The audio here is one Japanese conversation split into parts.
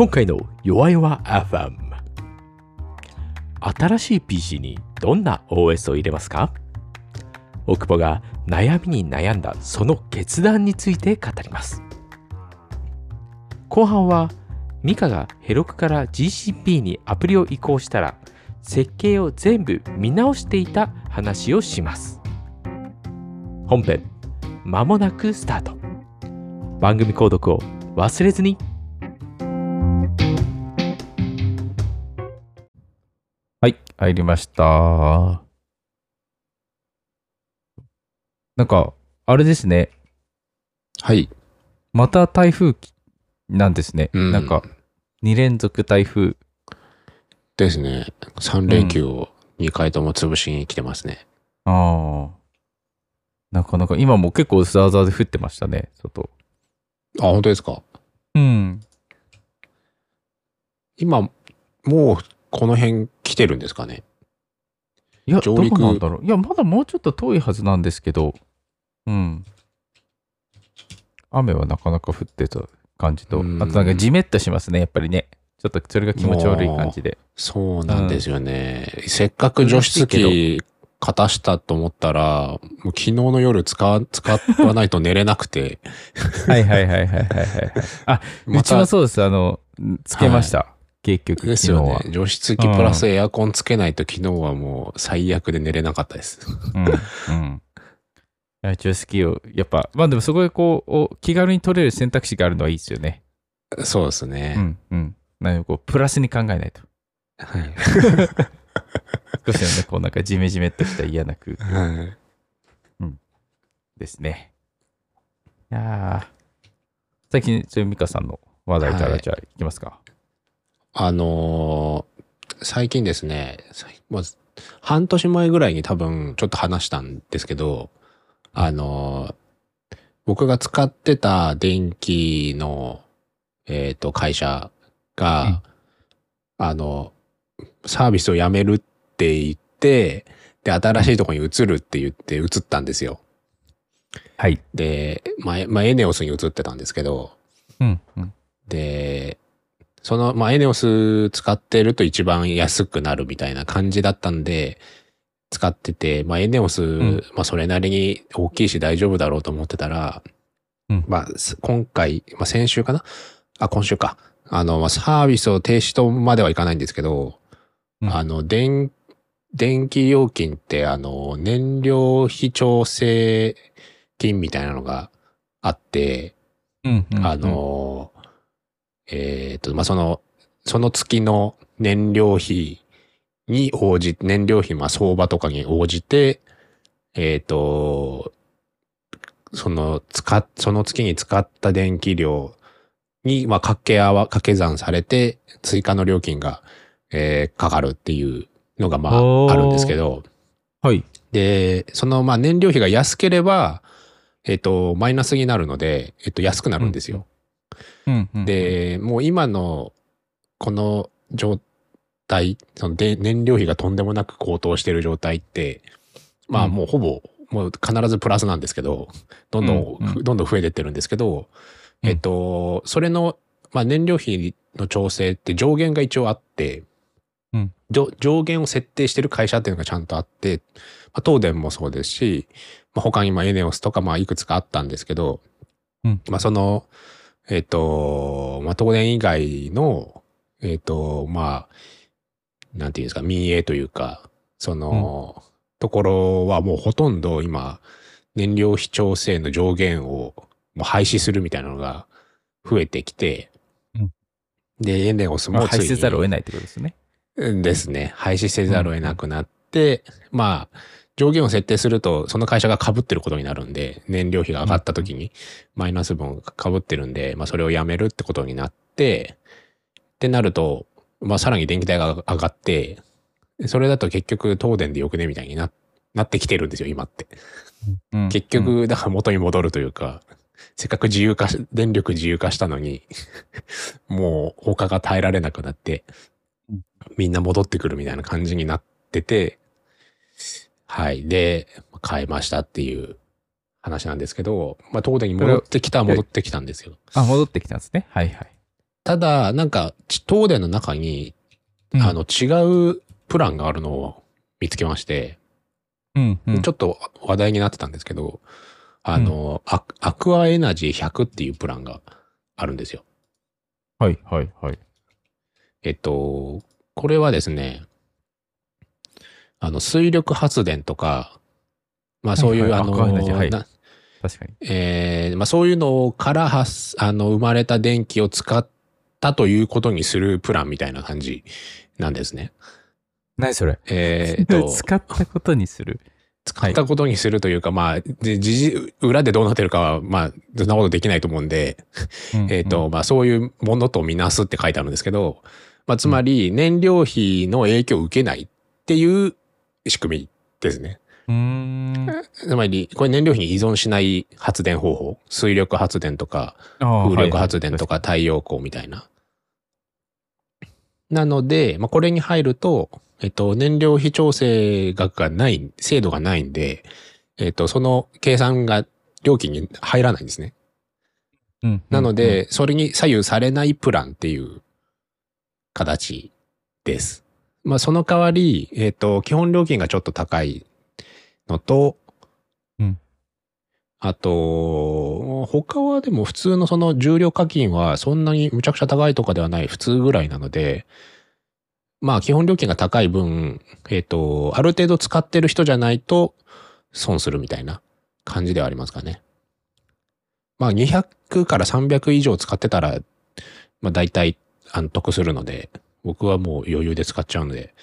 今回の弱々 FM 新しい PC にどんな OS を入れますか？奥保が悩みに悩んだその決断について語ります。後半はミカがヘロクから GCP にアプリを移行したら設計を全部見直していた話をします。本編まもなくスタート。番組購読を忘れずに入りました。なんか、あれですね。はい。また台風きなんですね。うんなんか、2連続台風。ですね。3連休を2回とも潰しに来てますね。ああ。なかなか、今も結構ザーザーで降ってましたね、外。あ、本当ですか？うん。今、もうこの辺来てるんですかね？いや、ど上陸うなんだろう。いや、まだもうちょっと遠いはずなんですけど、うん。雨はなかなか降ってた感じと、あうんとなんかジメッとしますね、やっぱりね。ちょっとそれが気持ち悪い感じで。そうなんですよね。せっかく除湿機片したと思ったら、もう昨日の夜使わ、使わないと寝れなくて。はいはいはいはいはいはい。あ、うちもそうです。あの、つけました。結局、です昨日は。よね。除湿機プラスエアコンつけないと昨日はもう最悪で寝れなかったです。うん。うん。いや、除湿機を、やっぱ、まあでもそこでこう、お気軽に取れる選択肢があるのはいいですよね。そうですうね。ん、うん。なんかこう、プラスに考えないと。はい。少しのね、こうなんかジメジメっとした嫌な空気はいですね。いやー最近、そういうミカさんの話題からはいじゃあ、いきますか。あのー最近ですね、最まず半年前ぐらいに多分ちょっと話したんですけど、あのー僕が使ってた電気の、えっ、と、会社が、あの、サービスをやめるって言って、で、新しいところに移るって言って移ったんですよ。はい。で、まあ、まあ、エネオスに移ってたんですけど、うん、うん。で、その、まあ、エネオス使ってると一番安くなるみたいな感じだったんで、使ってて、まあ、エネオス、んまあ、それなりに大きいし大丈夫だろうと思ってたら、うんまあ、す今回、まあ、先週かな？あ、今週か。あの、まあ、サービスを停止とまではいかないんですけど、うんあの、電、電気料金って、あの、燃料費調整金みたいなのがあって、うん、うん。あ、の、えっ、と、まあ、その、その月の燃料費に応じ、燃料費、まあ、相場とかに応じて、えっ、と、その、使っ、その月に使った電気量に、まあ、掛け合わ、掛け算されて、追加の料金が、えーかかるっていうのが、まあ、あるんですけど、はい。で、その、まあ、燃料費が安ければ、えっ、と、マイナスになるので、えっ、と、安くなるんですよ。うん、うん。で、もう今のこの状態、そので燃料費がとんでもなく高騰してる状態って、まあうん。もうほぼ、もう必ずプラスなんですけど、どんどん、うんうん。どんどん増えてってるんですけど、うん。えっと、それの、まあ燃料費の調整って上限が一応あって、うん。上上限を設定してる会社っていうのがちゃんとあって、まあ、東電もそうですし、まあ、他にまあエネオスとかまあいくつかあったんですけど、うん。まあその、えっ、と、まあ東電以外の、えっ、と、まあ、なんていうんですか、民営というか、その、ところはもうほとんど今、燃料費調整の上限をもう廃止するみたいなのが増えてきて、うんで、エネオスまあ、もついに廃止せざるを得ないってことですね。ですね。廃止せざるを得なくなって、まあ、上限を設定すると、その会社が被ってることになるんで、燃料費が上がった時にマイナス分が被ってるんで、まあそれをやめるってことになって、ってなると、まあさらに電気代が上がって、それだと結局東電でよくねみたいにななってきてるんですよ、今って。うん。結局、だから元に戻るというか、せっかく自由化し、電力自由化したのに、もう他が耐えられなくなってうん、みんな戻ってくるみたいな感じになってて、はい。で、変えましたっていう話なんですけど、まあ東電に戻ってきたは戻ってきたんですよ。あ、戻ってきたんですね。はいはい。ただ、なんか、ち東電の中に、うんあの、違うプランがあるのを見つけまして、うん、うん。ちょっと話題になってたんですけど、あの、アアクアエナジー100っていうプランがあるんですよ。はい、はい、はい。えっと、これはですね、あの、水力発電とか、まあそういう、あの、はい。はい。確かに。えーまあそういうのから発、あの、生まれた電気を使ったということにするプランみたいな感じなんですね。何それ？えーっと、使ったことにする？使ったことにするというか、まあ、で、事実、裏でどうなってるかは、まあ、そんなことできないと思うんで、えっ、と、まあ、そういうものとみなすって書いてあるんですけど、まあ、つまり、燃料費の影響を受けないっていう仕組みですね。つまり、これ燃料費に依存しない発電方法。水力発電とか、風力発電とか太陽光みたいな。なので、まあ、これに入ると、えっと、燃料費調整額がない、制度がないんで、えっと、その計算が料金に入らないんですね。うんなの、で、それに左右されないプランっていう形です。まあ、その代わり、えっと、基本料金がちょっと高いのと、うんあと、他はでも普通のその重量課金はそんなにむちゃくちゃ高いとかではない普通ぐらいなので、まあ基本料金が高い分、えっ、と、ある程度使ってる人じゃないと損するみたいな感じではありますかね。まあ200から300以上使ってたら、まあ大体あの得するので、僕はもう余裕で使っちゃうので、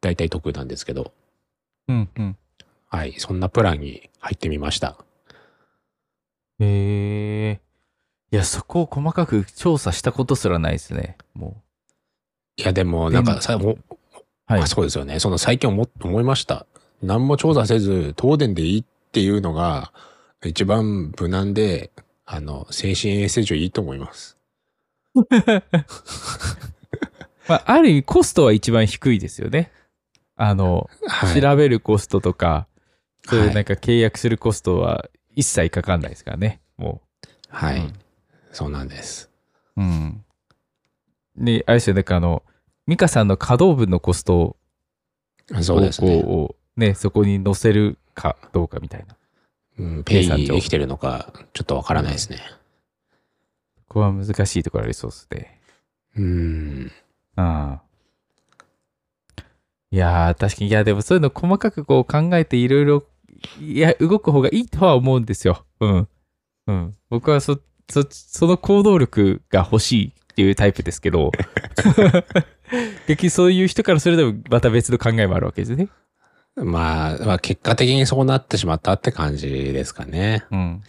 大体得なんですけど、うん、うん。はい、そんなプランに入ってみました。へえ。いや、そこを細かく調査したことすらないですね。もいやでもなんかさ、もう。はいあ。そうですよね。その最近思思いました。何も調査せず、東電でいいっていうのが、一番無難で、あの、精神衛生上いいと思います。まあ、ある意味コストは一番低いですよね。あの、はい。調べるコストとか、そういうはいなんか契約するコストは一切かかんないですからね。もはい。うんそうなんです。う。うん。で、あれですよね、なんかあの、ミカさんの稼働分のコストを、そうですね。こうね、そこに載せるかどうかみたいな。うん、ペイできてるのか、ちょっとわからないですね。ここは難しいところありそうですね。うん。ああ。いやー、確かに、いや、でもそういうの細かくこう考えていろいろ、いや、動く方がいいとは思うんですよ。うん。うん。僕はそ、そ、その行動力が欲しいっていうタイプですけど、逆にそういう人からするとまた別の考えもあるわけですね。まあ、まあ、結果的にそうなってしまったって感じですかね。うん。うん。う。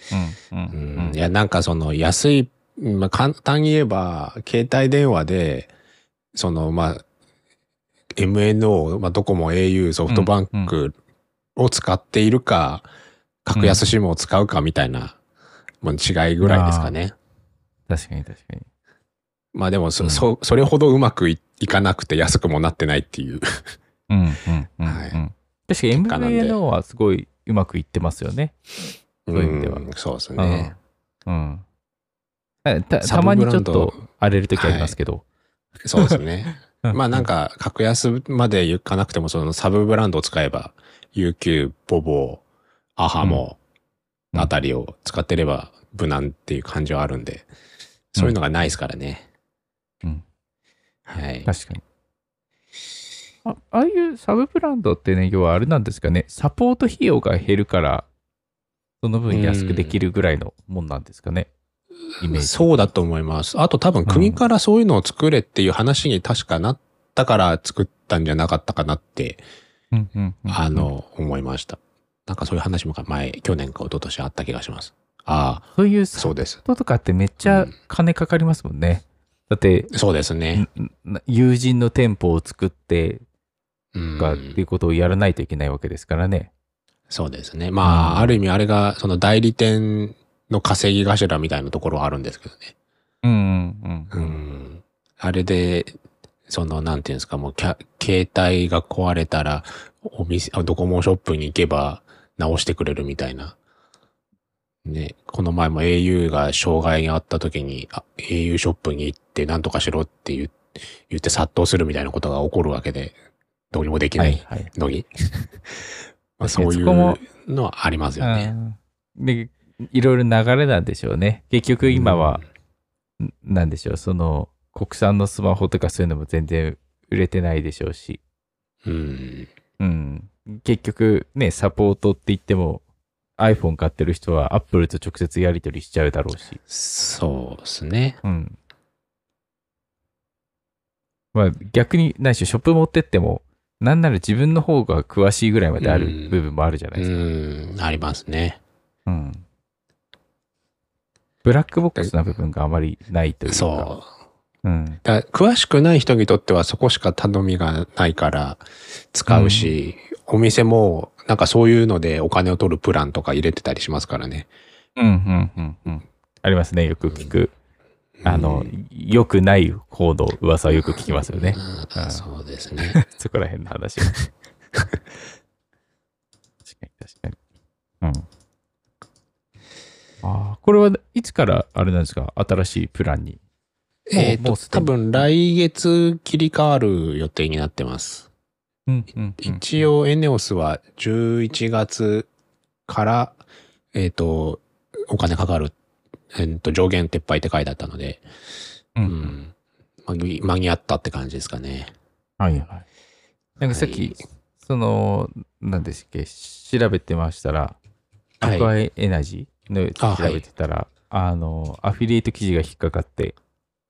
うんん。いや、なんかその安い、まあ、簡単に言えば、携帯電話で、その、まあ、MNO、まあ、ドコモ、au、ソフトバンクを使っているか、格安 SIM を使うかみたいな、もう違いぐらいですかね。確かに確かに。まあでもそ、うんそ、それほどうまくいいかなくて安くもなってないっていう。うん。うん。うん。はいうん確かに果なんで MVNO はすごいうまくいってますよね。そういう意味ではんそうですね。うん。うん。たサたまにちょっと荒れる時ありますけど。そうですね。まあなんか、格安まで行かなくても、そのサブブランドを使えば、UQ、ボボ、アハモうんあたりを使ってれば無難っていう感じはあるんで、そういうのがないですからね。うんはい。確かに。あああいうサブブランドってね、要はあれなんですかね、サポート費用が減るから、その分安くできるぐらいのもんなんですかね。イメージ。そうだと思います。あと多分国からそういうのを作れっていう話に確かなったから作ったんじゃなかったかなって、うんうんうんあ、の、思いました。なんかそういう話も前、去年か一昨年あった気がします。ああ、そういうそうです。とかってめっちゃ金かかりますもんね。だって、そうですね。んん友人の店舗を作ってうんとかっていうことをやらないといけないわけですからね。そうですね。まあ、ある意味あれが、その代理店の稼ぎ頭みたいなところはあるんですけどね。うんうんううん。ん。あれで、その、なんていうんですか、もう携帯が壊れたら、お店、あドコモショップに行けば直してくれるみたいな。ね、この前も au が障害があった時に、あ au ショップに行って何とかしろって言言って殺到するみたいなことが起こるわけで、どうにもできないはい。のに。まあそういうのはありますよね。うんで、いろいろ流れなんでしょうね。結局今は、んなんでしょう、その、国産のスマホとかそういうのも全然売れてないでしょうし、うん。うん。結局ね、サポートって言っても、iPhone 買ってる人は Apple と直接やり取りしちゃうだろうし、そうですね。うん。まあ逆にないし、ショップ持ってっても、なんなら自分の方が詳しいぐらいまであるうん部分もあるじゃないうですか。ん、ありますね。うん。ブラックボックスな部分があまりないというか。そう。う。うん。だ詳しくない人にとってはそこしか頼みがないから使うし、お店もなんかそういうのでお金を取るプランとか入れてたりしますからね。うん、うん、うん、うん。ありますね。よく聞く。あの、良くない方の噂はよく聞きますよね。うんうんそうですね。そこら辺の話は。確かに、確かに。うん。ああ、これはいつからあれなんですか？新しいプランに。えっと、多分来月切り替わる予定になってます。うん、うん。一応エネオスは11月から、えっ、と、お金かかる、えっ、と、上限撤廃って書いてあったので、う。うんん。間に合ったって感じですかね。はいはい。なんかさっき、はいその、なんですっけ、調べてましたら、アはいクアエナジー？のあ調べてたら、あの、アフィリエイト記事が引っかかって、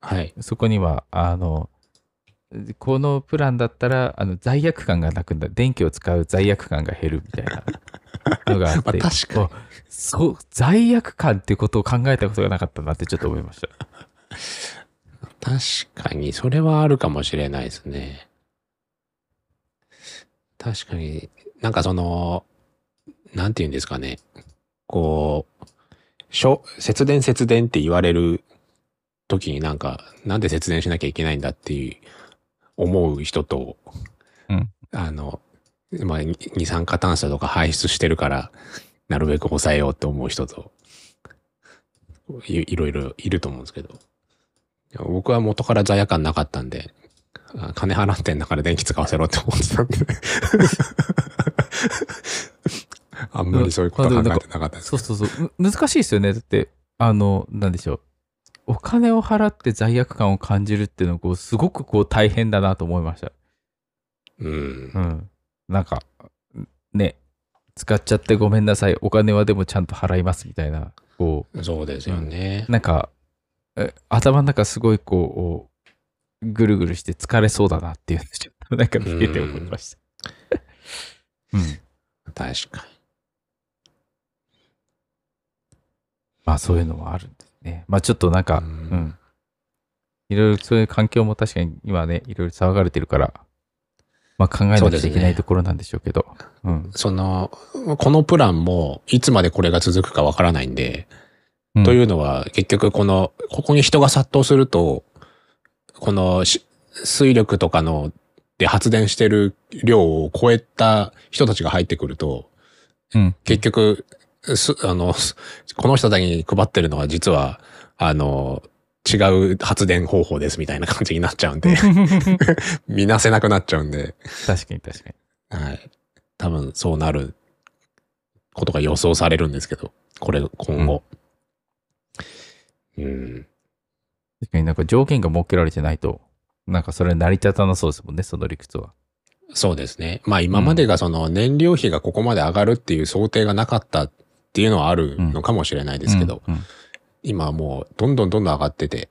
はい。そこには、あの、このプランだったら、あの、罪悪感がなくなる、電気を使う罪悪感が減るみたいなのがあって、まあ確かにあそう、罪悪感ってことを考えたことがなかったなってちょっと思いました。確かに、それはあるかもしれないですね。確かに、なんかその、なんて言うんですかね。こう、しょ節電節電って言われる時になんか、なんで節電しなきゃいけないんだっていう、思う人と、うんあの、まあ、に二酸化炭素とか排出してるから、なるべく抑えようって思う人と、いいろいろいると思うんですけど。僕は元から罪悪感なかったんで、あ金払ってんだから電気使わせろって思ってたんで。あんまりそういうこと考えてなかったです。そうそうそう。む難しいですよね。だって、あの、なんでしょう。お金を払って罪悪感を感じるっていうのは、こう、すごくこう大変だなと思いました。うんう。ん。なんか、ね、使っちゃってごめんなさい。お金はでもちゃんと払いますみたいな、こそうですよねう、。なんか、え頭の中すごいこう、ぐるぐるして疲れそうだなっていうのをちょっとなんか見てて思いました。うん。確かまあそういうのもあるんですね。まあちょっとなんか、ううんん。いろいろそういう環境も確かに今ね、いろいろ騒がれてるから、まあ考えなきゃいけないところなんでしょうけど。うんに。。その、このプランもいつまでこれが続くかわからないんで、うんというのは結局この、ここに人が殺到すると、このし水力とかので発電してる量を超えた人たちが入ってくると、うん。結局、す、あの、す この人たちに配ってるのは実は、あの、違う発電方法ですみたいな感じになっちゃうんで、見なせなくなっちゃうんで、確かに確かに。はい。多分そうなることが予想されるんですけど、これ、今後。うん。確かになんか条件が設けられてないと、なんかそれ成り立たなそうですもんね、その理屈は。そうですね。まあ今までがその燃料費がここまで上がるっていう想定がなかったっていうのはあるのかもしれないですけど、うん。うん今はもうどんどんどんどん上がってて、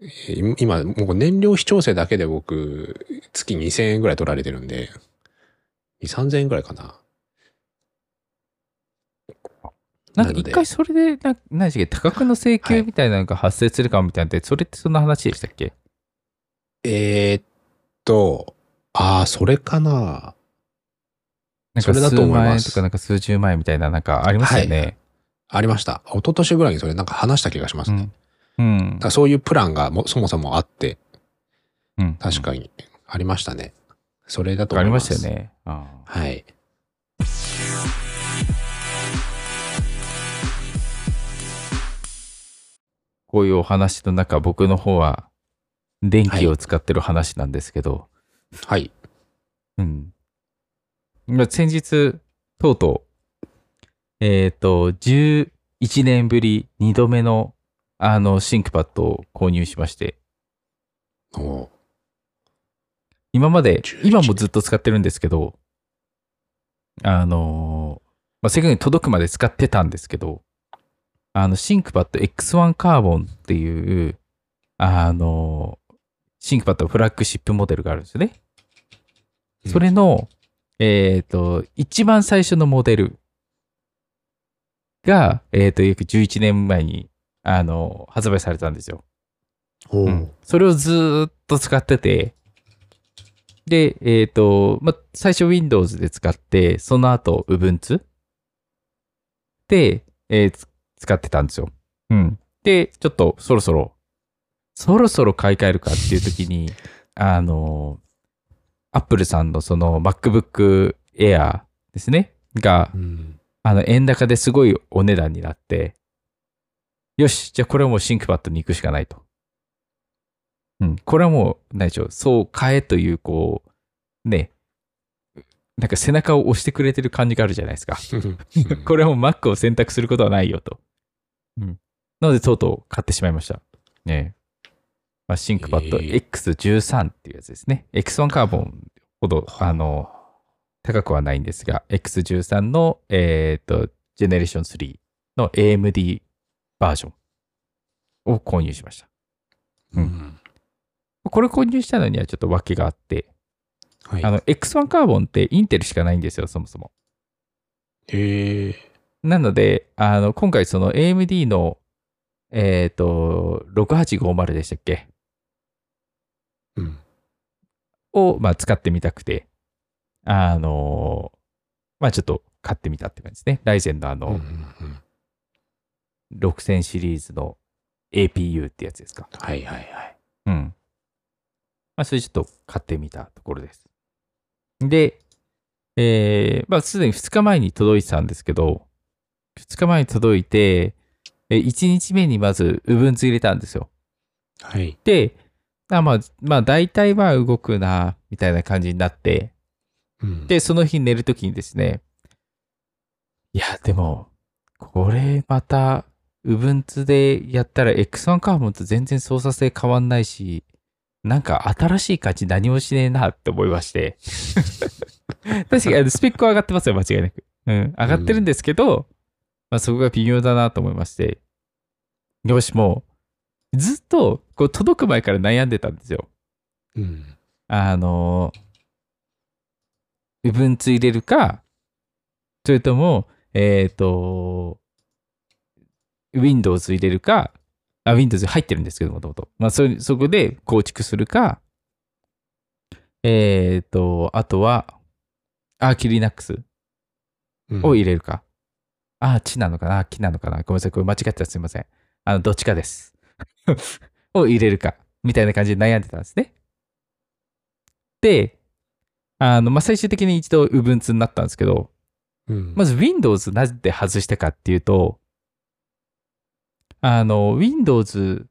えー今もう燃料費調整だけで僕月2000円ぐらい取られてるんで、2、3000円ぐらいかな。なんか一回それで、な何でしたっけ、多額の請求みたいなのが発生するかもみたいなのって、それってそんな話でしたっけ？えーっと、ああ、それかな。なんかそれだと数万円とかなんか数十万円みたいななんかありましたよね。ありました。一昨年ぐらいにそれなんか話した気がしますね。うん。うんだそういうプランがもそもそもあって、うん。確かにありましたね。それだとあり思いま。ますしたよね。あはい。こういうお話の中、僕の方は電気を使ってる話なんですけど、はい。うん。まあ先日、とうとう、えっ、と、11年ぶり2度目の、あの、 ThinkPad を購入しまして、お今まで11、今もずっと使ってるんですけど、あのーまあ、正確に届くまで使ってたんですけど、あの、シンクパッド X1 カーボンっていう、あのーシンクパッドフラッグシップモデルがあるんですよね。それの、えっ、と、一番最初のモデルが、えっ、と、約11年前に、あの、発売されたんですよ。おうんそれをずーっと使ってて、で、えっ、と、ま、最初 Windows で使って、その後 Ubuntu で、えーつ使ってたんですよ。うん。で、ちょっとそろそろ、そろそろ買い替えるかっていう時に、あの、Apple さんのその MacBook Air ですね、が、うん。あの、円高ですごいお値段になって、よし、じゃあこれはもうシンクパッドに行くしかないと。うん、これはもう、何でしょう、そう買えという、こう、ね、なんか背中を押してくれてる感じがあるじゃないですか。これはもう Mac を選択することはないよと。うん。なので、とうとう買ってしまいました。ねまあ、シンクパッドえー X13 っていうやつですね。X1 カーボンほど、あの、高くはないんですが、X13 の、えっ、と、ジェネレーション3の AMD バージョンを購入しました。うん。これ購入したのにはちょっと訳があって、はい。あの、X1 カーボンってインテルしかないんですよ、そもそも。へえ。なので、あの、今回その AMD の、えっ、と、6850でしたっけうん。を、まあ、使ってみたくて、あの、まあ、ちょっと買ってみたって感じですね。ライゼンのあの、うんうんうん6000シリーズの APU ってやつですか。はいはいはい。うん。まあ、それちょっと買ってみたところです。で、えー、まあ、すでに2日前に届いてたんですけど、2日前に届いて、え1日目にまず Ubuntu 入れたんですよ。はい。で、あまあ、まあ、大体は動くな、みたいな感じになって、うん、で、その日寝るときにですね、いや、でも、これまた、Ubuntu でやったら X1 カーボンと全然操作性変わんないし、なんか新しい感じ何もしねえなって思いまして。確かにスペックは上がってますよ、間違いなく。うん、上がってるんですけど、まあそこが微妙だなと思いまして。よし、もう、ずっと、こう届く前から悩んでたんですよ。うん。あの、Ubuntu 入れるか、それとも、えっ、と、Windows 入れるか、あ、Windows 入ってるんですけどもともと。まあそれ、そこで構築するか、えっ、と、あとは、アーキ Linux うんを入れるか。あ、地なのかな木なのかなごめんなさい。これ間違ってたらすいません。あの、どっちかです。を入れるか。みたいな感じで悩んでたんですね。で、あの、まあ、最終的に一度 Ubuntu になったんですけど、うん。まず Windows なぜで外したかっていうと、あの、Windows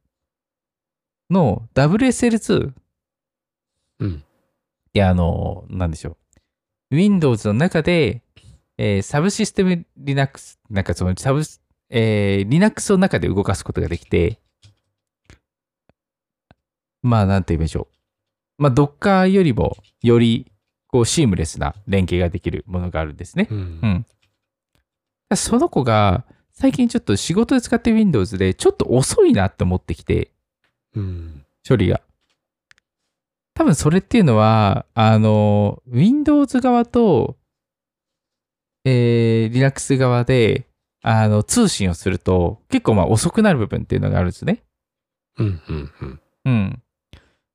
の WSL2 うん。いや、あの、なんでしょう。Windows の中で、えーサブシステム Linux、なんかそのサブ、えー Linux の中で動かすことができて、まあ、なんて言いましょう。まあ、Docker よりも、より、こう、シームレスな連携ができるものがあるんですね。うんうん。その子が、最近ちょっと仕事で使ってる Windows で、ちょっと遅いなって思ってきて、うん。処理が。多分それっていうのは、あの、Windows 側と、えー、Linux 側で、あの、通信をすると、結構まあ遅くなる部分っていうのがあるんですね。うん。うん。うん。うん。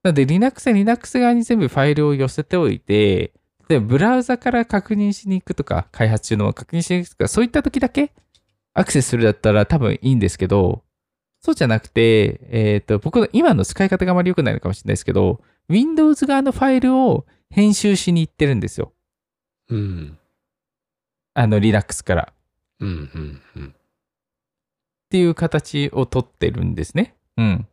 なので、Linux は Linux 側に全部ファイルを寄せておいて、で、ブラウザから確認しに行くとか、開発中の確認しに行くとか、そういった時だけアクセスするだったら多分いいんですけど、そうじゃなくて、えっ、と、僕の今の使い方があまり良くないのかもしれないですけど、Windows 側のファイルを編集しに行ってるんですよ。うん。あの、Linux から。うん。うん。うん。っていう形をとってるんですね。うん。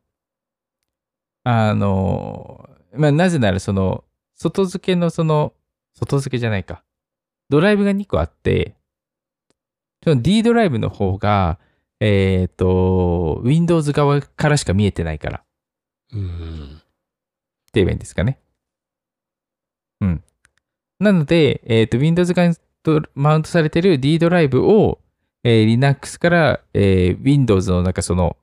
あの、まあ、なぜならその、外付けのその、外付けじゃないか。ドライブが2個あって、その D ドライブの方が、えっ、と、Windows 側からしか見えてないから。うん。って言えばいいんですかね。うん。なので、えっ、と、Windows がマウントされてる D ドライブを、えー Linux から、えー Windows のなんかその、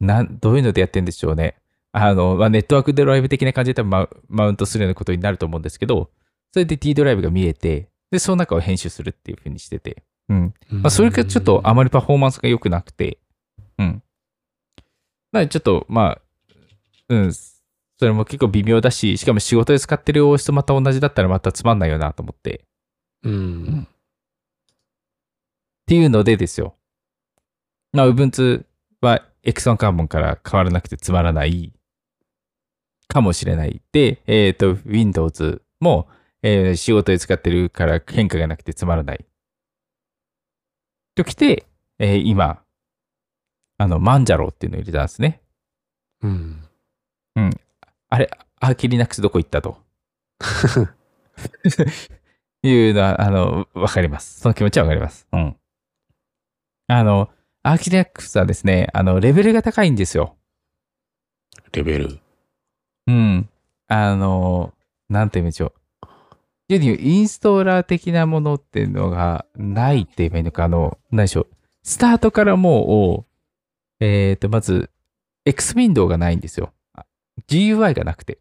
なん、どういうのでやってるんでしょうね。あの、まあ、ネットワークドライブ的な感じで多分マウントするようなことになると思うんですけど、それで D ドライブが見えて、で、その中を編集するっていう風にしてて、うん。まあ、それがちょっとあまりパフォーマンスが良くなくて、うん。なのでちょっと、まあ、うん、それも結構微妙だし、しかも仕事で使ってる OS とまた同じだったらまたつまんないよなと思って。っうん。ていうのでですよ。まあ、Ubuntu は X1 カーボンから変わらなくてつまらないかもしれない。で、えっ、と、Windows も、えー仕事で使ってるから変化がなくてつまらない。ときて、えー今、あの、マンジャローっていうのを入れたんですね。うん。あれ、アーキリナックスどこ行ったと。いうのは、あの、わかります。その気持ちはわかります。うん。あの、アーキリナックスはですね、あの、レベルが高いんですよ。レベル？うん。あの、なんて言うんでしょう。要にインストーラー的なものっていうのがないって言えばいいのか、あの、何でしょう。スタートからもう、えっ、と、まず、X ウィンドウがないんですよ。あ GUI がなくて。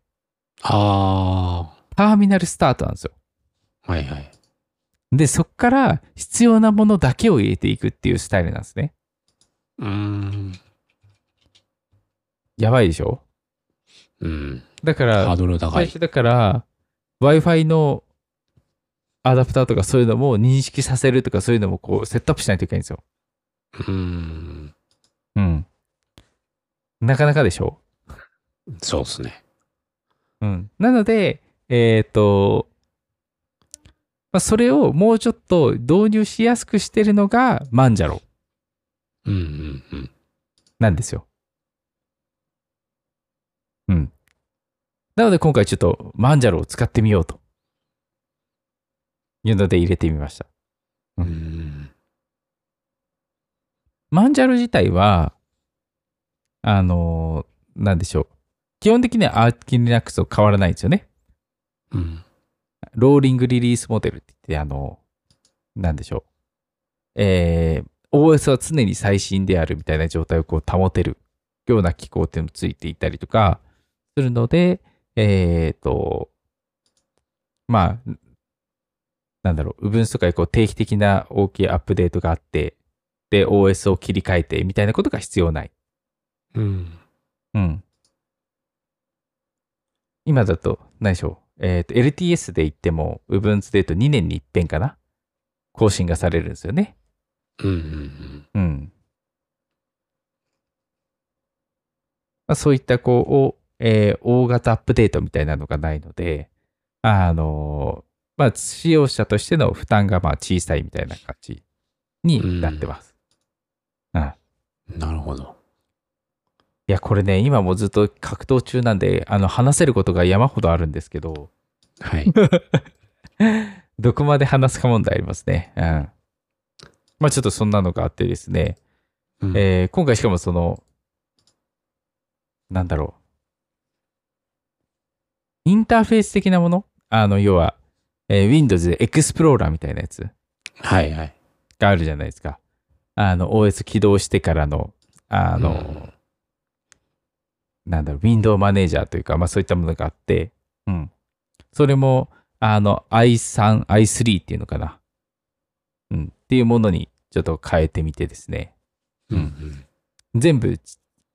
あターミナルスタートなんですよ。あ。はいはい。で、そっから必要なものだけを入れていくっていうスタイルなんですね。うーん。やばいでしょ？うん。だかハーら、ドル高い。最初だから、Wi-Fi のアダプターとかそういうのも認識させるとかそういうのもこうセットアップしないといけないんですよ。うーん。うん。なかなかでしょ？そうっすね。うん。なので、えっ、と、まあ、それをもうちょっと導入しやすくしてるのがマンジャロうんうんうん。なんですよ。うん。なので今回ちょっとマンジャロを使ってみようと。いうので入れてみました。うーん。マンジャロ自体は、あのーなんでしょう。基本的にはアーキリナックスと変わらないんですよね。うん。ローリングリリースモデルって言って、あの、なんでしょう。えー OS は常に最新であるみたいな状態をこう保てるような機構っていうのもついていたりとかするので、えっ、と、まあ、なんだろう、Ubuntu とかにこう定期的な大きいアップデートがあって、で、OS を切り替えてみたいなことが必要ない。うん。うん。今だと、何でしょう。えっ、と、LTS で言っても、Ubuntu で言うと2年に一遍かな更新がされるんですよね。うんうんうん。まあ、そういった、こう、おえー大型アップデートみたいなのがないので、あのまあ、使用者としての負担がまあ小さいみたいな感じになってます。うんうん。なるほど。いや、これね、今もずっと格闘中なんで、あの、話せることが山ほどあるんですけど、はい。どこまで話すか問題ありますね。うん。まあ、ちょっとそんなのがあってですね、うんえー今回しかもその、なんだろう。インターフェース的なもの？あの、要は、えー Windows でエクスプローラーみたいなやつ？はいはい。があるじゃないですか。あの、OS 起動してからの、あの、うんなんだろう、ウィンドウマネージャーというか、まあそういったものがあって、うん。それも、あの、i3、i3 っていうのかな。うん。っていうものにちょっと変えてみてですね。うんうん。全部、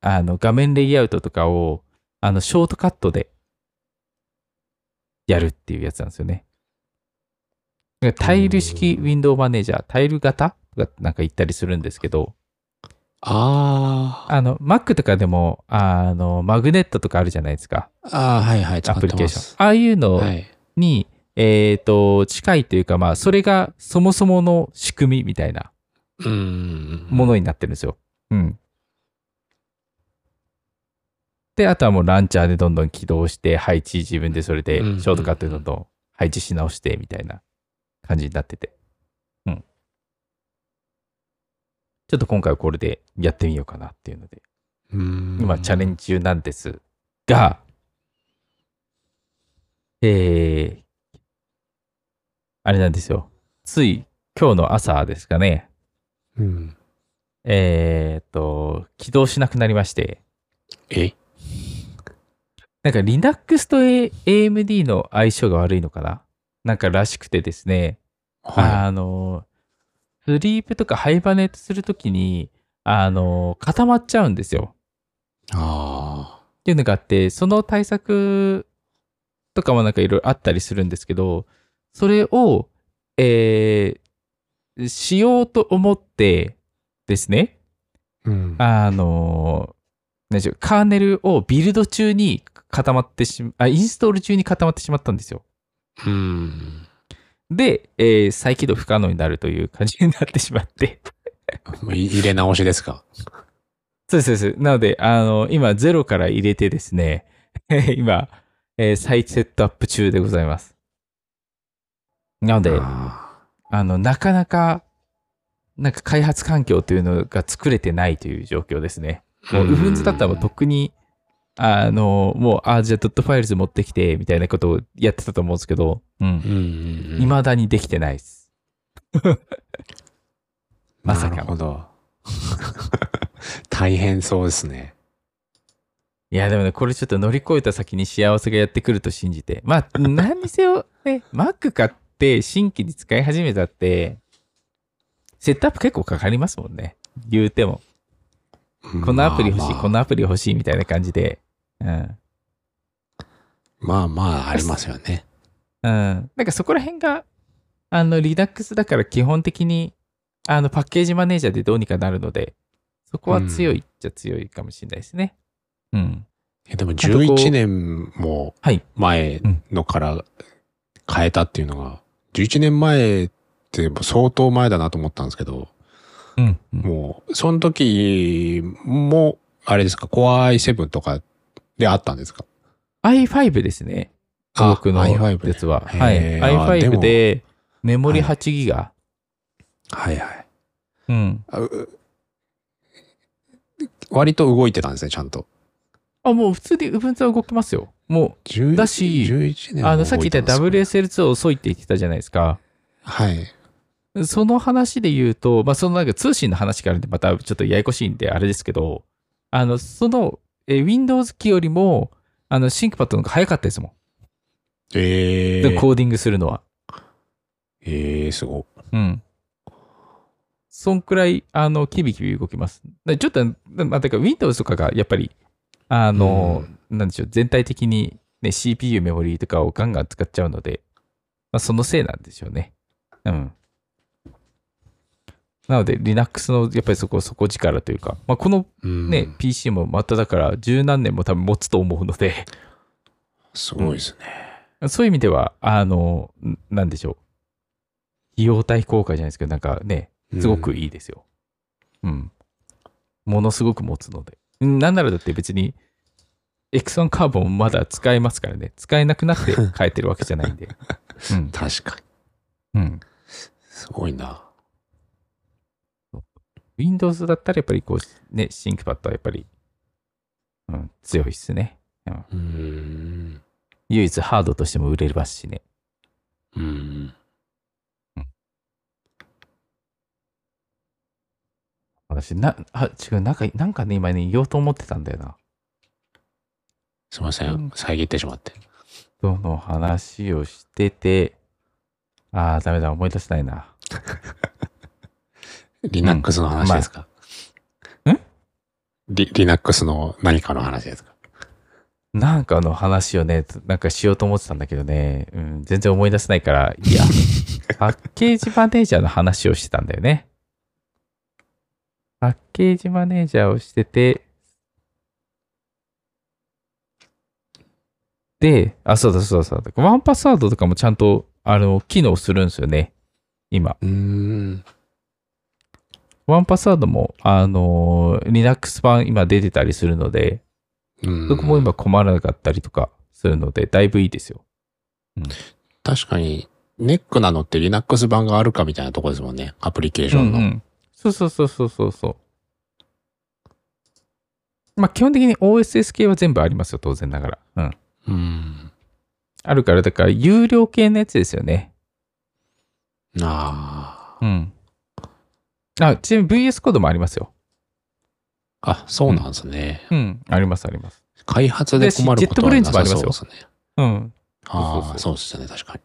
あの、画面レイアウトとかを、あの、ショートカットでやるっていうやつなんですよね。タイル式ウィンドウマネージャー、タイル型？とかなんか言ったりするんですけど、ああ。あの、Mac とかでも、あの、マグネットとかあるじゃないですか。ああ、はいはい。使ア。プリケーション。ああいうのはい。に、えっ、と、近いというか、まあ、それがそもそもの仕組みみたいなうん。ものになってるんですよ。うん。で、あとはもうランチャーでどんどん起動して、配置自分でそれで、シうんョートカットでどんどん配置し直して、みたいな感じになってて。うん。ちょっと今回はこれでやってみようかなっていうので、今今チャレンジ中なんですが、えー、あれなんですよ。つい今日の朝ですかね、うん。えーっと、起動しなくなりまして、え？なんか Linux と AMD の相性が悪いのかな？なんからしくてですね、はあの、スリープとかハイバネットするときに、あの、固まっちゃうんですよ。い。あっていうのがあって、その対策とかもなんかいろいろあったりするんですけど、それを、えーしようと思ってですね、あ。うん。あの、何でしょう、カーネルをビルド中に固まってしま、あ、インストール中に固まってしまったんですよ。うん。で、えー再起動不可能になるという感じになってしまって。入れ直しですか？そうです、そうです。なので、あの、今、ゼロから入れてですね、今、えー再セットアップ中でございます。なので、ああの、なかなか、なんか開発環境というのが作れてないという状況ですね。もう、うんウフンズだったらとっくに、あの、もう、あ、じゃあ dotfiles 持ってきて、みたいなことをやってたと思うんですけど、うん。ーうんうん。未だにできてないです。まさかなるほど。大変そうですね。いや、でもね、これちょっと乗り越えた先に幸せがやってくると信じて。まあ、何にせよ、ね、Mac 買って新規に使い始めたって、セットアップ結構かかりますもんね。言うても。このアプリ欲しい、このアプリ欲しいみたいな感じで。うん。まあまあ、ありますよね。うん。なんかそこら辺が、あの、Linux だから基本的に、あの、パッケージマネージャーでどうにかなるので、そこは強いっちゃ強いかもしれないですね。うん。えでもとこう11年もはい。前のから変えたっていうのが、11年前って相当前だなと思ったんですけど、うん。うんもう、その時も、あれですか、Core i7 とかであったんですか？i5 ですね。あ僕の i5 でやつは。はい。あで i5 もで、メモリはい8ギガ。はいはい。うん。あう割と動いてたんですね、ちゃんと。あ、もう普通に Ubuntu は動きますよ。も10だし11年う、もあの、さっき言った動いてますか WSL2 遅いって言ってたじゃないですか。はい。その話で言うと、まあ、そのなんか通信の話からでまたちょっとややこしいんであれですけど、あの、その、え Windows 機よりも、あの、シンクパッドの方が早かったですもん。ええでコーディングするのは。ええすごい。うん。そんくらい、あの、キビキビ動きます。でちょっと、まあ、てか、Windows とかが、やっぱり、あの、なんでしょう、全体的に、ね、CPU メモリーとかをガンガン使っちゃうので、まあ、そのせいなんでしょうね。うん。なので、Linux の、やっぱりそこ、底力というか、まあ、このうんね、PC もまただから、十何年も多分持つと思うので、すごいですね。そういう意味では、あの、んなんでしょう。費用対効果じゃないですけど、なんかね、すごくいいですよ。うん。ものすごく持つので。うんなんならだって別に、エクソンカーボンまだ使えますからね。使えなくなって変えてるわけじゃないんで。うん。確かに。うん。すごいな。Windows だったらやっぱりこう、ね、シンクパッドはやっぱり、うん、強いっすね。うーん。唯一ハードとしても売れますしね。うん。私、な、あ、違う、なんか、なんかね、今ね、言おうと思ってたんだよな。すいませうんん。遮ってしまって。との話をしてて、ああ、ダメだ、思い出せないな。Linux の話ですか、まあんリ ?Linux の何かの話ですか？なんかの話をね、なんかしようと思ってたんだけどね、うん、全然思い出せないから、いや、パッケージマネージャーの話をしてたんだよね。パッケージマネージャーをしてて、で、あ、そうだそうだそうだ。ワンパスワードとかもちゃんと、あの、機能するんですよね。今。うーん。ワンパスワードも、あの、Linux 版今出てたりするので、うんそこも今困らなかったりとかするので、だいぶいいですよ。確かに、ネックなのって Linux 版があるかみたいなとこですもんね。アプリケーションの。うんうんそうそうそうそうそうそう。まあ基本的に OSS 系は全部ありますよ、当然ながら。うん。うん。あるから、だから有料系のやつですよね。あうん。あ、ちなみに VS コードもありますよ。あ。あ、そうなんですね。うん。あります、あります。開発で困ることはなさそうですね。うん。ああ、そそうですよね、確かに。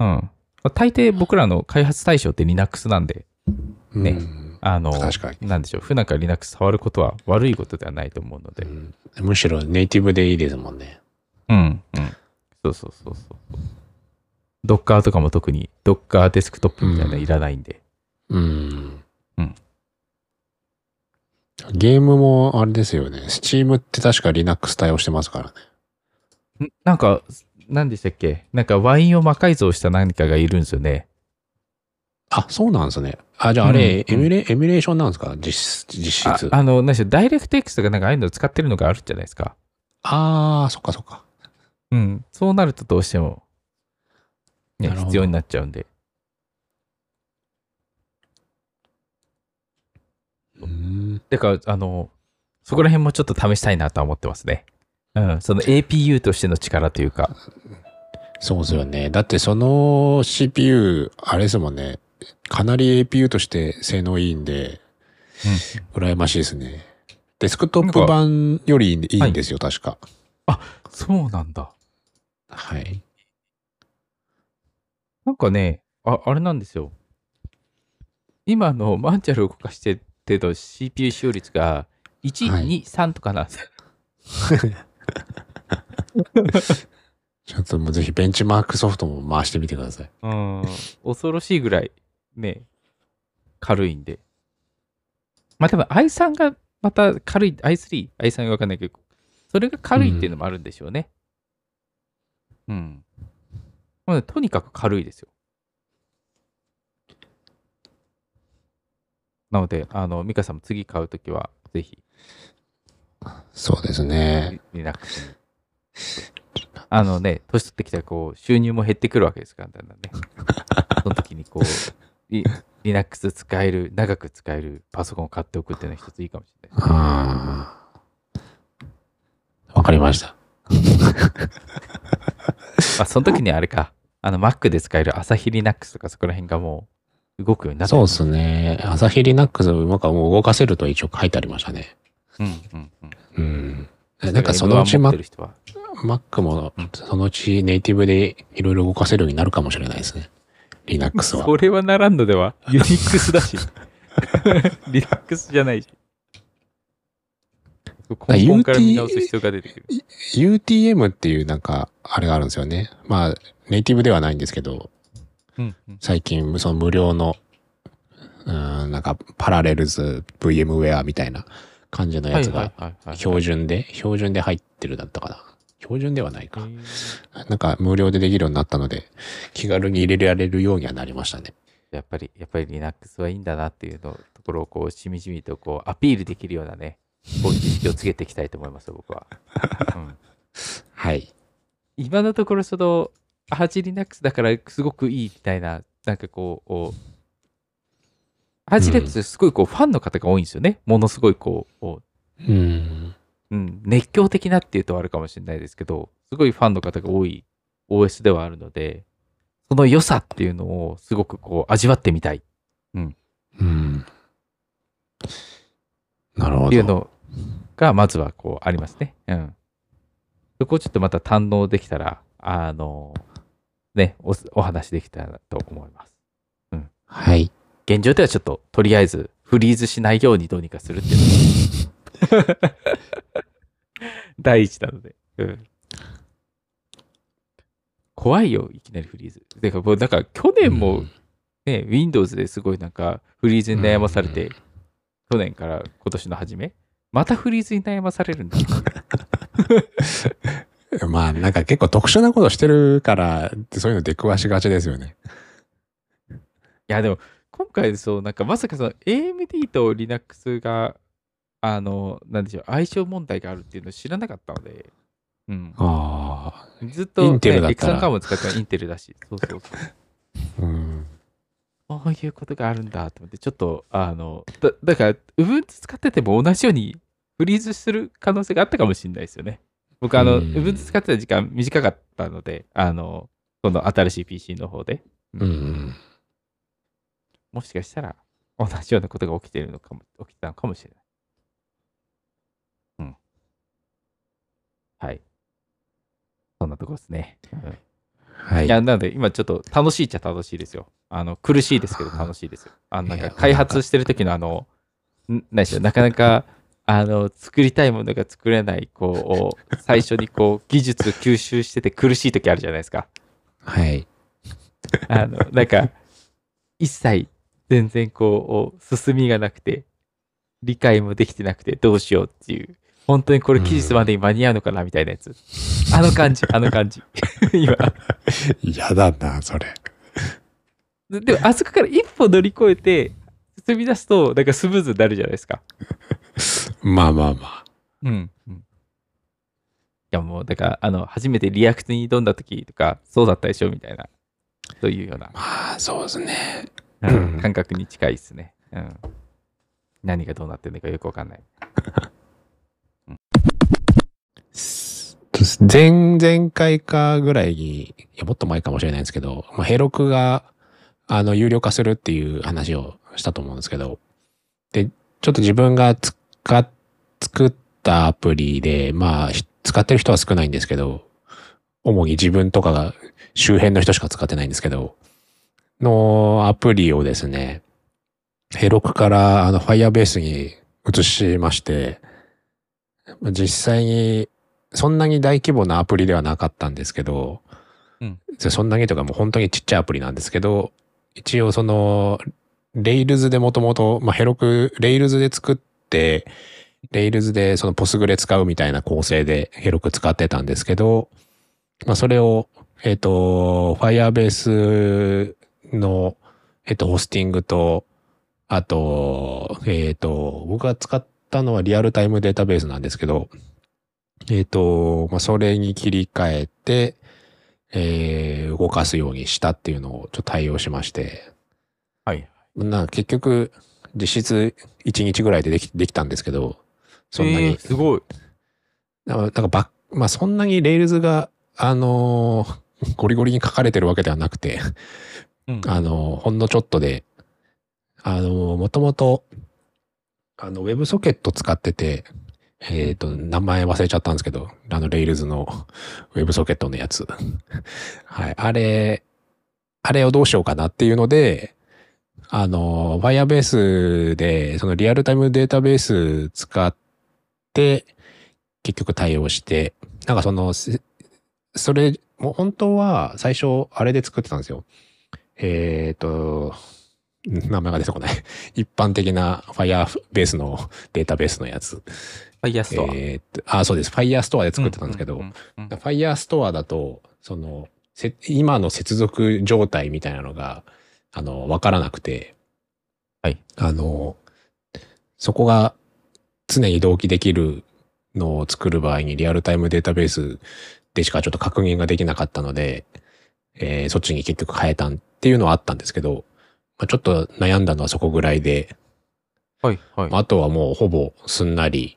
うん。大抵僕らの開発対象って Linux なんで、ねうんあの、確かに。なんでしょう、普段から Linux 触ることは悪いことではないと思うので。うんむしろネイティブでいいですもんね。うん。うん。そうそうそうそう。Docker とかも特に Docker デスクトップみたいなのいらないんで。うん。うんゲームもあれですよね。Steam って確か Linux 対応してますからね。んなんか、何でしたっけ？なんかワインを魔改造した何かがいるんですよね。あ、そうなんですね。あ、じゃああれ、うんエミュレ、エミュレーションなんですか？実質、実質。ああの、何でしょう、ダイレクト X とかなんかああいうの使ってるのがあるじゃないですか。ああ、そっかそっか。うん。そうなるとどうしても、ね、必要になっちゃうんで。うん。だから、あの、そこら辺もちょっと試したいなとは思ってますね。うん。その APU としての力というか。そうですよね。だってその CPU、あれですもんね。かなり APU として性能いいんで、羨ましいですね。デスクトップ版よりいいんですよ、確か。そうなんだ。はい。なんかね、ああれなんですよ。今のマンチャルを動かしてての CPU 使用率が1、はい2、3とかなんですよ。ちょっともうぜひベンチマークソフトも回してみてください。うん。恐ろしいぐらい、ね、軽いんで。まあ多分 i3 がまた軽い、i3、i3 がわかんないけど、それが軽いっていうのもあるんでしょうね。うん。まあとにかく軽いですよ。なので、あの、ミカさんも次買うときは、ぜひ、そうですね。リラックスに。あのね、年取ってきたら、こう、収入も減ってくるわけですから、だんだんね。その時に、こう、リリナックス使える、長く使えるパソコンを買っておくっていうのは一ついいかもしれない。ああ。わかりました。まあ、その時にあれか、あの、Mac で使える朝日リナックスとかそこら辺がもう動くようになっそうですね。朝日 Linux なんかもう動かせると一応書いてありましたね。うんうんうん。うん。なんかそのうち M1 持っ Mac もうんそのうちネイティブでいろいろ動かせるようになるかもしれないですね。Linux は。それはならんのでは？ユニックスだし。リラックスじゃないし。根本から見直す必要が出てくる。UTM っていうなんかあれがあるんですよね。まあネイティブではないんですけど、うんうん最近その無料のうんなんかパラレルズ VMware みたいな感じのやつが標準で、標準で入ってるだったかな。標準ではないか。なんか無料でできるようになったので、気軽に入れられるようにはなりましたね。やっぱり、やっぱり Linux はいいんだなっていうのところをこう、しみじみとこう、アピールできるようなね、こう、知識をつけていきたいと思いますよ、僕は。うん、はい。今のところ、その、アーチ Linux だからすごくいいみたいな、なんかこう、アーチ Linux すごいこう、ファンの方が多いんですよね。ものすごいこう、こうん。ううん、熱狂的なっていうとあるかもしれないですけど、すごいファンの方が多い OS ではあるので、その良さっていうのをすごくこう、味わってみたい。うん。なるほど。っていうのが、まずはこう、ありますね。うん。そこをちょっとまた堪能できたら、あの、ね、おお話できたらと思います。はい。現状ではちょっと、とりあえず、フリーズしないようにどうにかするっていうのが 第一なので。うん。怖いよ、いきなりフリーズ。てか、なんか、去年もね、Windows ですごいなんか、フリーズに悩まされて、去年から今年の初め、またフリーズに悩まされるんだ。う んまあ、なんか結構特殊なことしてるから、そういうの出くわしがちですよね。いや、でも、今回そう、なんかまさかその AMD と Linux があの、なんでしょう、相性問題があるっていうのを知らなかったので、うん。あずっと、インテルだね、ったら X3 カーボン使ってるのはインテルだし、そうそうそう。あ。うん。こういうことがあるんだと思って、ちょっと、あの、だだから、Ubuntu 使ってても同じようにフリーズする可能性があったかもしれないですよね。僕、あの、うん Ubuntu 使ってた時間短かったので、あの、この新しい PC の方で、うん。もしかしたら同じようなことが起きているのかも、起きてたのかもしれない。うん。はい。そんなところですね。うんはいい。や、なので、今ちょっと楽しいっちゃ楽しいですよ。あの、苦しいですけど楽しいですよ。あの、なんか開発してる時のあの、ん何でしなかなか、あの、作りたいものが作れない、こう、最初にこう、技術吸収してて苦しい時あるじゃないですか。はい。あの、なんか、一切全然こう、進みがなくて、理解もできてなくてどうしようっていう、本当にこれ期日までに間に合うのかなみたいなやつ。あの感じ、あの感じ。今。嫌だな、それ。ででも、あそこから一歩乗り越えて、進み出すと、なんかスムーズになるじゃないですか。まあまあまあ。うん。うん、いや、もう、だから、あの、初めて React に挑んだ時とか、そうだったでしょみたいな、そういうような、まあ、そうですね。うんうん感覚に近いですね。うん。何がどうなってるのかよくわかんない。前々回かぐらいに、いや、もっと前かもしれないんですけど、まあ、ヘロクが、あの、有料化するっていう話をしたと思うんですけど、で、ちょっと自分が使っ、作ったアプリで、まあ、ひ使ってる人は少ないんですけど、主に自分とかが周辺の人しか使ってないんですけど、のアプリをですね、ヘロクからあの Firebase に移しまして、まあ実際にそんなに大規模なアプリではなかったんですけど、うん。そんなにとかもう本当にちっちゃいアプリなんですけど、一応その、レイルズでもともと、まあ、ヘロク、レイルズで作って、レイルズでそのポスグレ使うみたいな構成でヘロク使ってたんですけど、まあ、それを、えっ、と、Firebase の、えっ、と、ホスティングと、あと、えっ、と、僕が使ったのはリアルタイムデータベースなんですけど、えっ、と、まあ、それに切り替えて、えー動かすようにしたっていうのをちょっと対応しまして、はい。な結局、実質1日ぐらいでできできたんですけど、そんなに、えーすごい。なんかバッまあそんなに Rails が、あのーゴリゴリに書かれてるわけではなくて、うんあのーほんのちょっとで、あのーもともと、あの、 WebSocket 使ってて、えっ、と、名前忘れちゃったんですけど、あの、 Rails の WebSocket のやつ。はい。あれ、あれをどうしようかなっていうので、あの、Firebase で、そのリアルタイムデータベース使って、結局対応して、なんかその、せそれ、もう本当は最初あれで作ってたんですよ。えっ、と、名前が出てこない。一般的な Firebase のデータベースのやつ。ファイヤーストア。えーっと、あ、そうです。Firestore で作ってたんですけど、うんうんうんうん Firestore だと、その、せ今の接続状態みたいなのが、あの、わからなくて、はい。あの、そこが常に同期できるのを作る場合にリアルタイムデータベースでしかちょっと確認ができなかったので、えーそっちに結局変えたんっていうのはあったんですけど、まあ、ちょっと悩んだのはそこぐらいで、はい、はい。あとはもうほぼすんなり、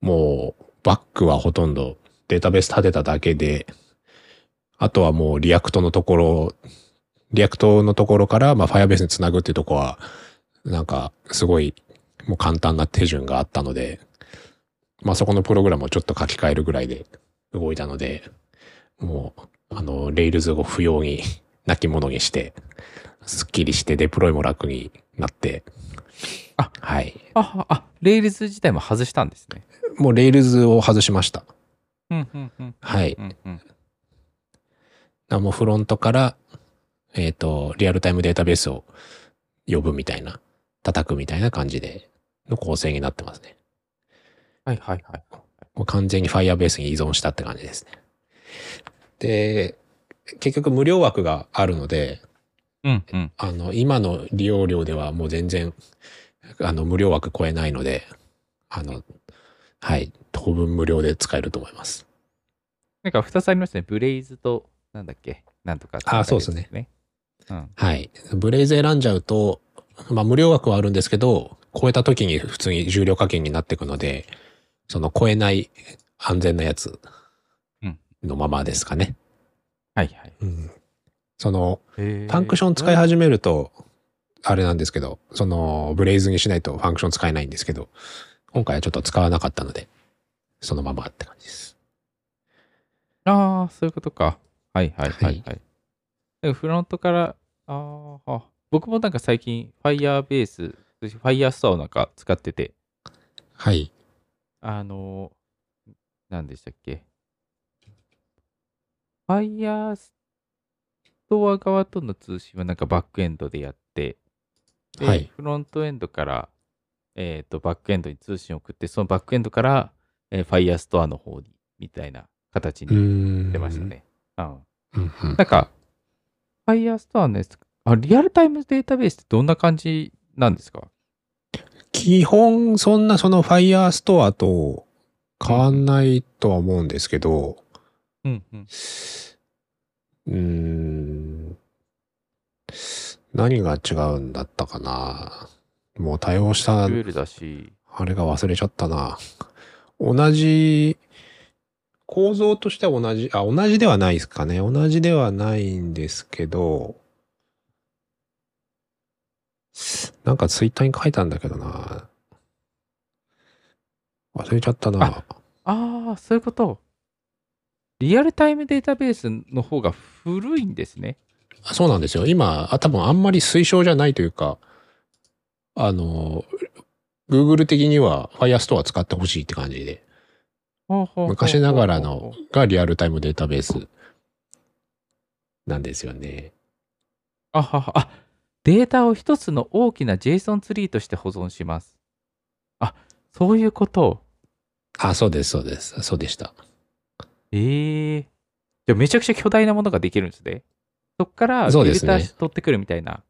もうバックはほとんどデータベース立てただけで、あとはもう React のところ、 React のところからまあ Firebase につなぐっていうところは、なんかすごいもう簡単な手順があったので、まあそこのプログラムをちょっと書き換えるぐらいで動いたので、もうあの、 Rails を不要になきものにして、スッキリしてデプロイも楽になって、あはい。あ、あ、 Rails 自体も外したんですね。もう Rails を外しました。うん、うん、うん。はい。うん、うん。あもうフロントから、えっ、と、 Realtime Database を呼ぶみたいな、叩くみたいな感じで、の構成になってますね。はい、はい、はい。もう完全に Firebase に依存したって感じですね。で、結局無料枠があるので、うん、うん。あの、今の利用量ではもう全然、あの、無料枠超えないので、あの、はい、当分無料で使えると思います。なんか2つありましたね。ブレイズと、なんだっけ、なんとかってあそうですねね。うん。はい。ブレイズ選んじゃうと、まあ無料枠はあるんですけど、超えた時に普通に重量課金になっていくので、その超えない安全なやつうんのままですかね。はいはい。うん。その、フファンクション使い始めると、あれなんですけど、その、ブレイズにしないとファンクション使えないんですけど、今回はちょっと使わなかったので、そのままって感じです。ああ、そういうことか。はいはいはいはいはい。フロントから、あーあ、僕もなんか最近、Firebase、Firestore なんか使ってて、はい。あのー、何でしたっけ。Firestore 側との通信はなんかバックエンドでやって、ではいフロントエンドから、えっ、と、バックエンドに通信を送って、そのバックエンドから、えー、Firestore の方に、みたいな形。に出ました。ね。うん。うんうんなんか、Firestore のやつ、あ、リアルタイムデータベースってどんな感じなんですか？基本、そんなその Firestore と変わんないとは思うんですけど、うんうん。うーん。何が違うんだったかな。もう多用した、ルールだし、あれが忘れちゃったな。同じ、構造としては同じ、あ、同じではないですかね。同じではないんですけど、なんかツイッターに書いたんだけどな。忘れちゃったな。あああ、そういうこと。リアルタイムデータベースの方が古いんですね。あそうなんですよ。今、あ多分あんまり推奨じゃないというか、あの、Google 的には Firestore 使ってほしいって感じで、昔ながらのがリアルタイムデータベースなんですよね。あはは、あ、データを一つの大きな JSON ツリーとして保存します。あ、そういうこと。あ、そうです、そうです。そうでした。ええじゃあめちゃくちゃ巨大なものができるんですね。そっからフィルター取ってくるみたいな。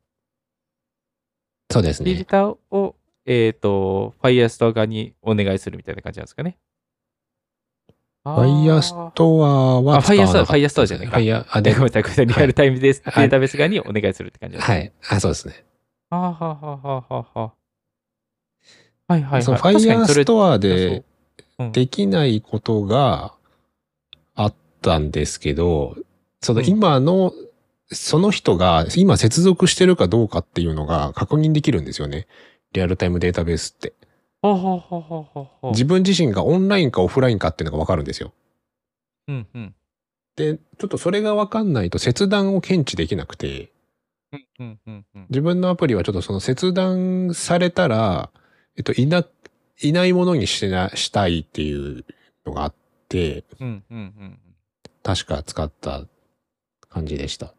そうですね。フィルターを、えっ、と、Firestore 側にお願いするみたいな感じなんですかね。あー Firestore はあ使わなかった Firestore Firestore じゃないか Fire- あ、で、でごめんなさい、ごめんなさいリアルタイムデーはいデータベース側にお願いするって感じですね。はい。あ、そうですね。はあ、はあはあはあはあはあ、はいはいはい。その確かにそれ Firestore でうんできないことがあったんですけど、そのうん今の、その人が今接続してるかどうかっていうのが確認できるんですよね。リアルタイムデータベースって。自分自身がオンラインかオフラインかっていうのがわかるんですよ。うんうん。で、ちょっとそれがわかんないと切断を検知できなくて。自分のアプリはちょっとその切断されたら、えっと、いな、いないものにしな、したいっていうのがあって。確か使った感じでした。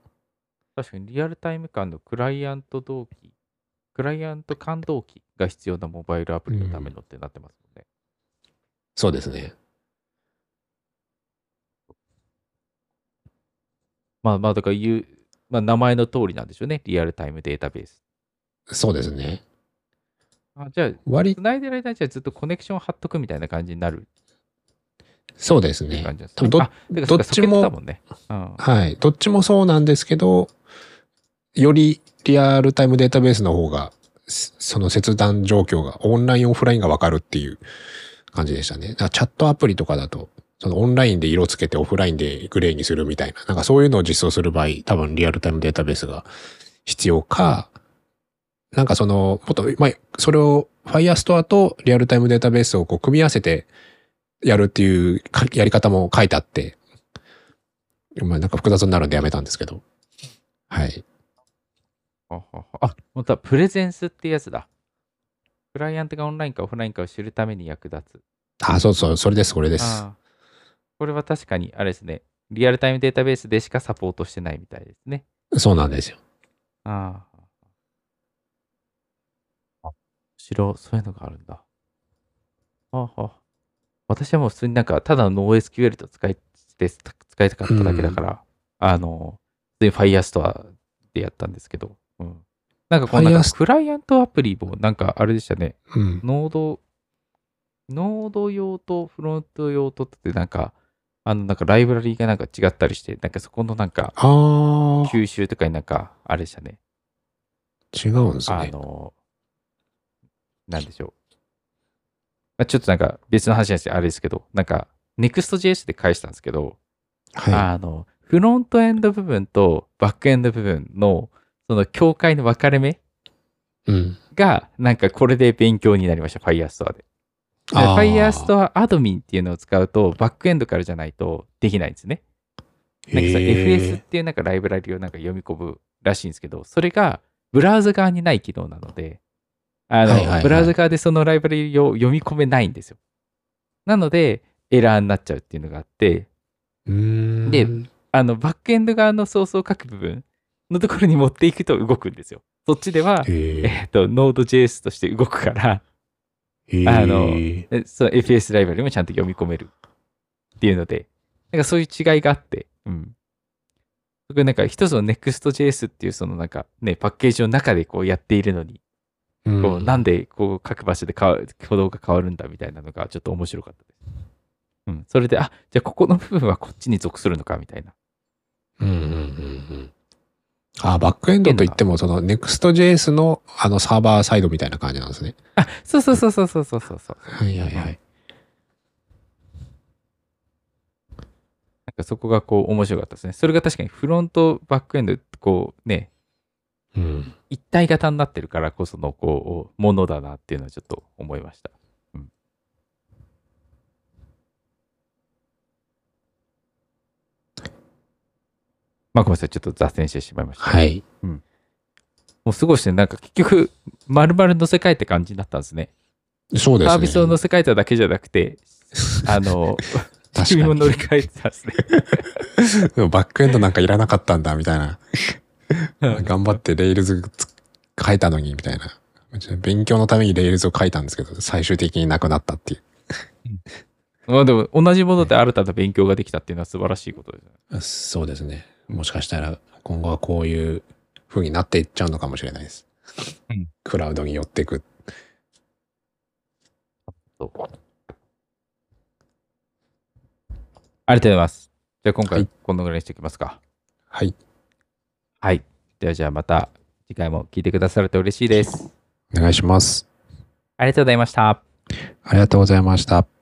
確かにリアルタイム間のクライアント同期、クライアント間同期が必要なモバイルアプリのためのってなってますもんね。そうですね。まあまあ、だから言う、まあ名前の通りなんでしょうね。リアルタイムデータベース。そうですね。あじゃあ、割、繋いでる間にじゃあずっとコネクション貼っとくみたいな感じになるそうですね感。じですどどっちももんね。うん。はい。どっちもそうなんですけど、よりリアルタイムデータベースの方が、その切断状況が、オンライン、オフラインがわかるっていう感じでしたね。だからチャットアプリとかだと、そのオンラインで色つけてオフラインでグレーにするみたいな、なんかそういうのを実装する場合、多分リアルタイムデータベースが必要か、なんかその、もっと、まあ、それを Firestore とリアルタイムデータベースをこう組み合わせてやるっていうやり方も書いてあって、まあなんか複雑になるんでやめたんですけど。はい。はははあ、本当はプレゼンスってやつだ。クライアントがオンラインかオフラインかを知るために役立つ。あ、そうそう、それです、これです。ああこれは確かに、あれですね。リアルタイムデータベースでしかサポートしてないみたいですね。そうなんですよ。ああ。あ、面白い。そういうのがあるんだ。はあはあ、私はもう普通になんか、ただの NoSQL と使いて使いたかっただけだから、あの、普通に Firestore でやったんですけど、うん。なんかこうなんか Firest- クライアントアプリもなんかあれでしたね。うん。ノードノード用とフロント用とってなんか、あの、なんかライブラリーがなんか違ったりして、なんかそこのなんか、吸収とかになんか、あれでしたね。違うんですね。あの、なんでしょう。まあ、ちょっとなんか別の話なんですよあれですけど、なんか Next.js で返したんですけど、はあの、フロントエンド部分とバックエンド部分の、その境界の分かれ目い。うん。が、なんかこれで勉強になりました、Firestore で。であー Firestore アドミンっていうのを使うと、バックエンドからじゃないとできないんですね。なんかさ、FS っていうなんかライブラリをなんか読み込むらしいんですけど、それがブラウザ側にない機能なので、あの、はいはいはいブラウザ側でそのライブラリを読み込めないんですよ。なので、エラーになっちゃうっていうのがあって、うーん。であの、バックエンド側のソースを書く部分のところに持っていくと動くんですよ。そっちでは、へえっ、と、Node.js として動くから、え。あのその FS ライブラリもちゃんと読み込めるっていうので、なんかそういう違いがあって、うん。そこでなんか一つの Next.js っていうそのなんかね、パッケージの中でこうやっているのに、ーこうなんでこう各場所で変わ挙動が変わるんだみたいなのがちょっと面白かったです。うん。それで、あ、じゃあここの部分はこっちに属するのかみたいな。うんうんうんうん。あ、バックエンドといっても、その Next.js のあのサーバーサイドみたいな感じなんですね。あ、そうそうそうそうそうそうそうそう。はいはいはい。なんかそこがこう面白かったですね。それが確かにフロント、バックエンド、こうね、うん。一体型になってるからこそのこう、ものだなっていうのはちょっと思いました。まあごめんなさい、ちょっと脱線してしまいました。はい。もうすごいですね。なんか結局、丸々乗せ替えって感じになったんですね。そうですね。サービスを乗せ替えただけじゃなくて、あの、仕組みも乗り換えてたんですね。でもバックエンドなんかいらなかったんだ、みたいな。頑張ってレイルズ書いたのに、みたいな。勉強のためにレイルズを書いたんですけど、最終的になくなったっていう。まあでも同じもので新たな勉強ができたっていうのは素晴らしいことですね。そうですね。もしかしたら今後はこういう風になっていっちゃうのかもしれないです。うんクラウドに寄っていく。ありがとうございます。じゃあ今回はいこのぐらいにしておきますか。はい。はい。ではじゃあまた次回も聞いてくださると嬉しいです。お願いします。ありがとうございました。ありがとうございました。